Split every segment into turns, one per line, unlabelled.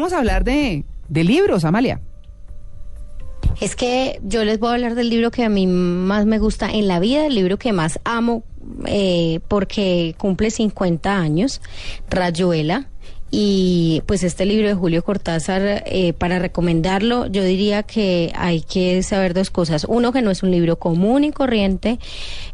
vamos a hablar de, de libros, Amalia.
Es que yo les voy a hablar del libro que a mí más me gusta en la vida, el libro que más amo eh, porque cumple 50 años, Rayuela. Y pues este libro de Julio Cortázar, eh, para recomendarlo, yo diría que hay que saber dos cosas. Uno, que no es un libro común y corriente,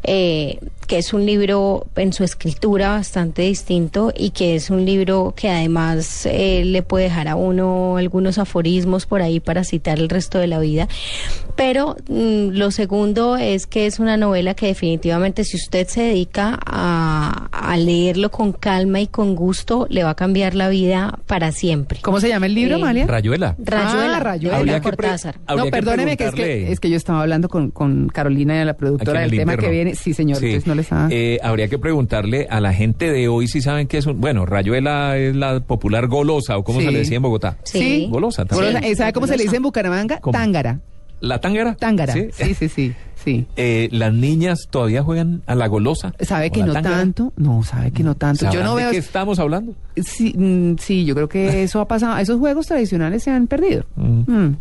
eh, que es un libro en su escritura bastante distinto y que es un libro que además eh, le puede dejar a uno algunos aforismos por ahí para citar el resto de la vida. Pero mm, lo segundo es que es una novela que definitivamente si usted se dedica a, a leerlo con calma y con gusto, le va a cambiar la vida para siempre.
¿Cómo se llama el libro,
Eh,
Amalia?
Rayuela.
Rayuela,
Ah, Rayuela.
Julio
Habría que
Cortázar.
habría
No,
que
perdóneme, que es, que es que yo estaba hablando con, con Carolina, la productora, del
el
tema que viene. Sí, señor,
Sí.
entonces no les ha...
Eh, habría que preguntarle a la gente de hoy si saben qué es un... Bueno, Rayuela es la popular golosa, o como
Sí.
se le decía en Bogotá.
Sí.
Golosa también.
Golosa. ¿Y ¿Sabe cómo se le dice en Bucaramanga?
¿Cómo?
Tángara.
¿La tángara?
Tángara.
Sí.
Sí, sí, sí. sí.
Eh, ¿Las niñas todavía juegan a la golosa?
¿Sabe
¿O
que no tanto? No, sabe que no tanto. Yo
¿Sabrán
no
de qué estamos hablando?
Sí, mm, sí, yo creo que eso ha pasado. Esos juegos tradicionales se han perdido.
Mm.
Mm.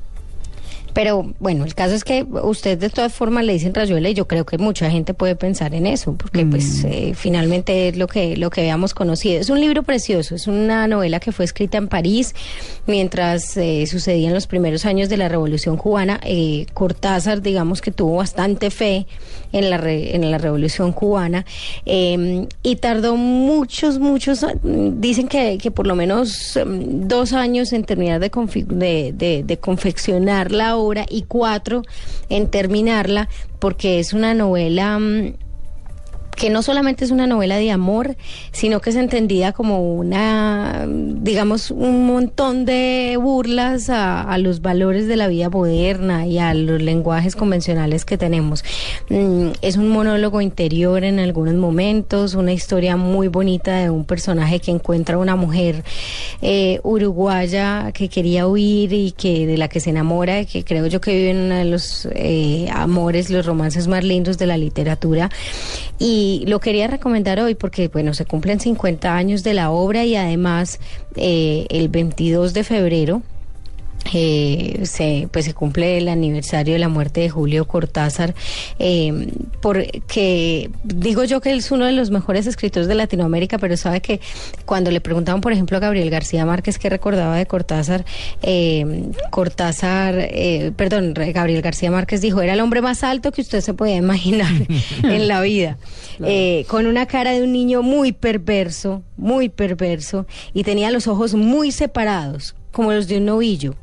Pero bueno, el caso es que usted de todas formas le dicen rayuela y yo creo que mucha gente puede pensar en eso, porque pues eh, finalmente es lo que, lo que habíamos conocido. Es un libro precioso, es una novela que fue escrita en París mientras eh, sucedían los primeros años de la Revolución Cubana. Eh, Cortázar, digamos que tuvo bastante fe en la, re- en la Revolución Cubana eh, y tardó muchos, muchos, dicen que, que por lo menos em, dos años en terminar de, de, de- de confeccionar la obra y cuatro en terminarla porque es una novela... mm, que no solamente es una novela de amor, sino que es entendida como una, digamos, un montón de burlas a, los valores de la vida moderna y a los lenguajes convencionales que tenemos. Mm, Es un monólogo interior en algunos momentos, una historia muy bonita de un personaje que encuentra una mujer eh, uruguaya que quería huir y que de la que se enamora, y que creo yo que vive en uno de los eh, amores, los romances más lindos de la literatura. Y lo quería recomendar hoy porque, bueno, se cumplen 50 años de la obra y además eh, el 22 de febrero eh, se, pues se cumple el aniversario de la muerte de Julio Cortázar, eh, porque digo yo que él es uno de los mejores escritores de Latinoamérica, pero sabe que cuando le preguntaban, por ejemplo, a Gabriel García Márquez qué recordaba de Cortázar, eh, Cortázar, eh, perdón, Gabriel García Márquez dijo, era el hombre más alto que usted se podía imaginar en la vida, eh, con una cara de un niño muy perverso, muy perverso, y tenía los ojos muy separados como los de un novillo.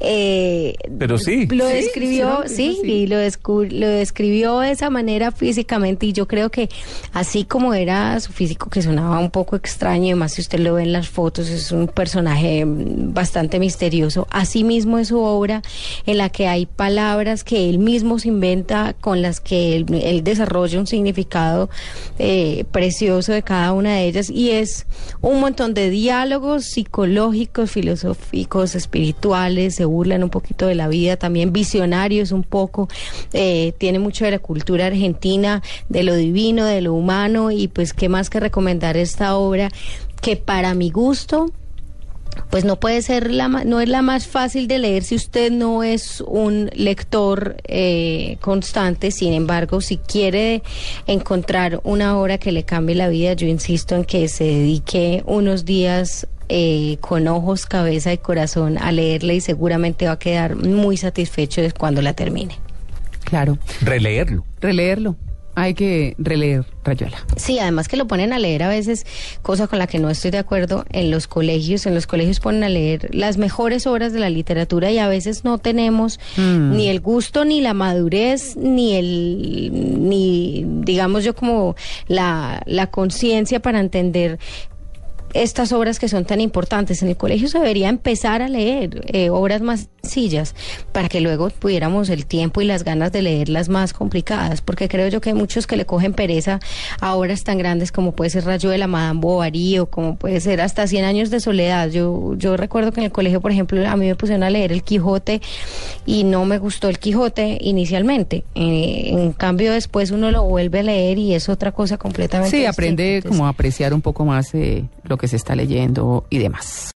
Eh,
Pero sí.
Lo
Sí,
describió,
sí,
sí,
sí.
y lo, descu- lo describió de esa manera físicamente y yo creo que así como era su físico que sonaba un poco extraño, y además si usted lo ve en las fotos es un personaje mm, bastante misterioso, así mismo es su obra en la que hay palabras que él mismo se inventa con las que él, él desarrolla un significado eh, precioso de cada una de ellas y es un montón de diálogos psicológicos, filosóficos, espirituales, se burlan un poquito de la vida, también visionarios un poco, eh, tiene mucho de la cultura argentina, de lo divino, de lo humano y pues qué más que recomendar esta obra que para mi gusto pues no puede ser la no es la más fácil de leer si usted no es un lector eh, constante sin embargo si quiere encontrar una obra que le cambie la vida yo insisto en que se dedique unos días eh, con ojos cabeza y corazón a leerla y seguramente va a quedar muy satisfecho cuando la termine
Claro.
Releerlo.
Releerlo. Hay que releer Rayuela.
Sí, además que lo ponen a leer a veces, cosa con la que no estoy de acuerdo, en los colegios. En los colegios ponen a leer las mejores obras de la literatura y a veces no tenemos
Mm.
ni el gusto, ni la madurez, ni el, ni, digamos yo, como la, la conciencia para entender estas obras que son tan importantes. En el colegio se debería empezar a leer eh, obras más sencillas para que luego pudiéramos el tiempo y las ganas de leer las más complicadas, porque creo yo que hay muchos que le cogen pereza a obras tan grandes como puede ser Rayuela, Madame Bovary o como puede ser hasta Cien años de soledad. Yo, yo recuerdo que en el colegio, por ejemplo, a mí me pusieron a leer El Quijote y no me gustó El Quijote inicialmente. Eh, en cambio, después uno lo vuelve a leer y es otra cosa completamente
Sí, aprende como a apreciar un poco más eh, lo que se está leyendo y demás.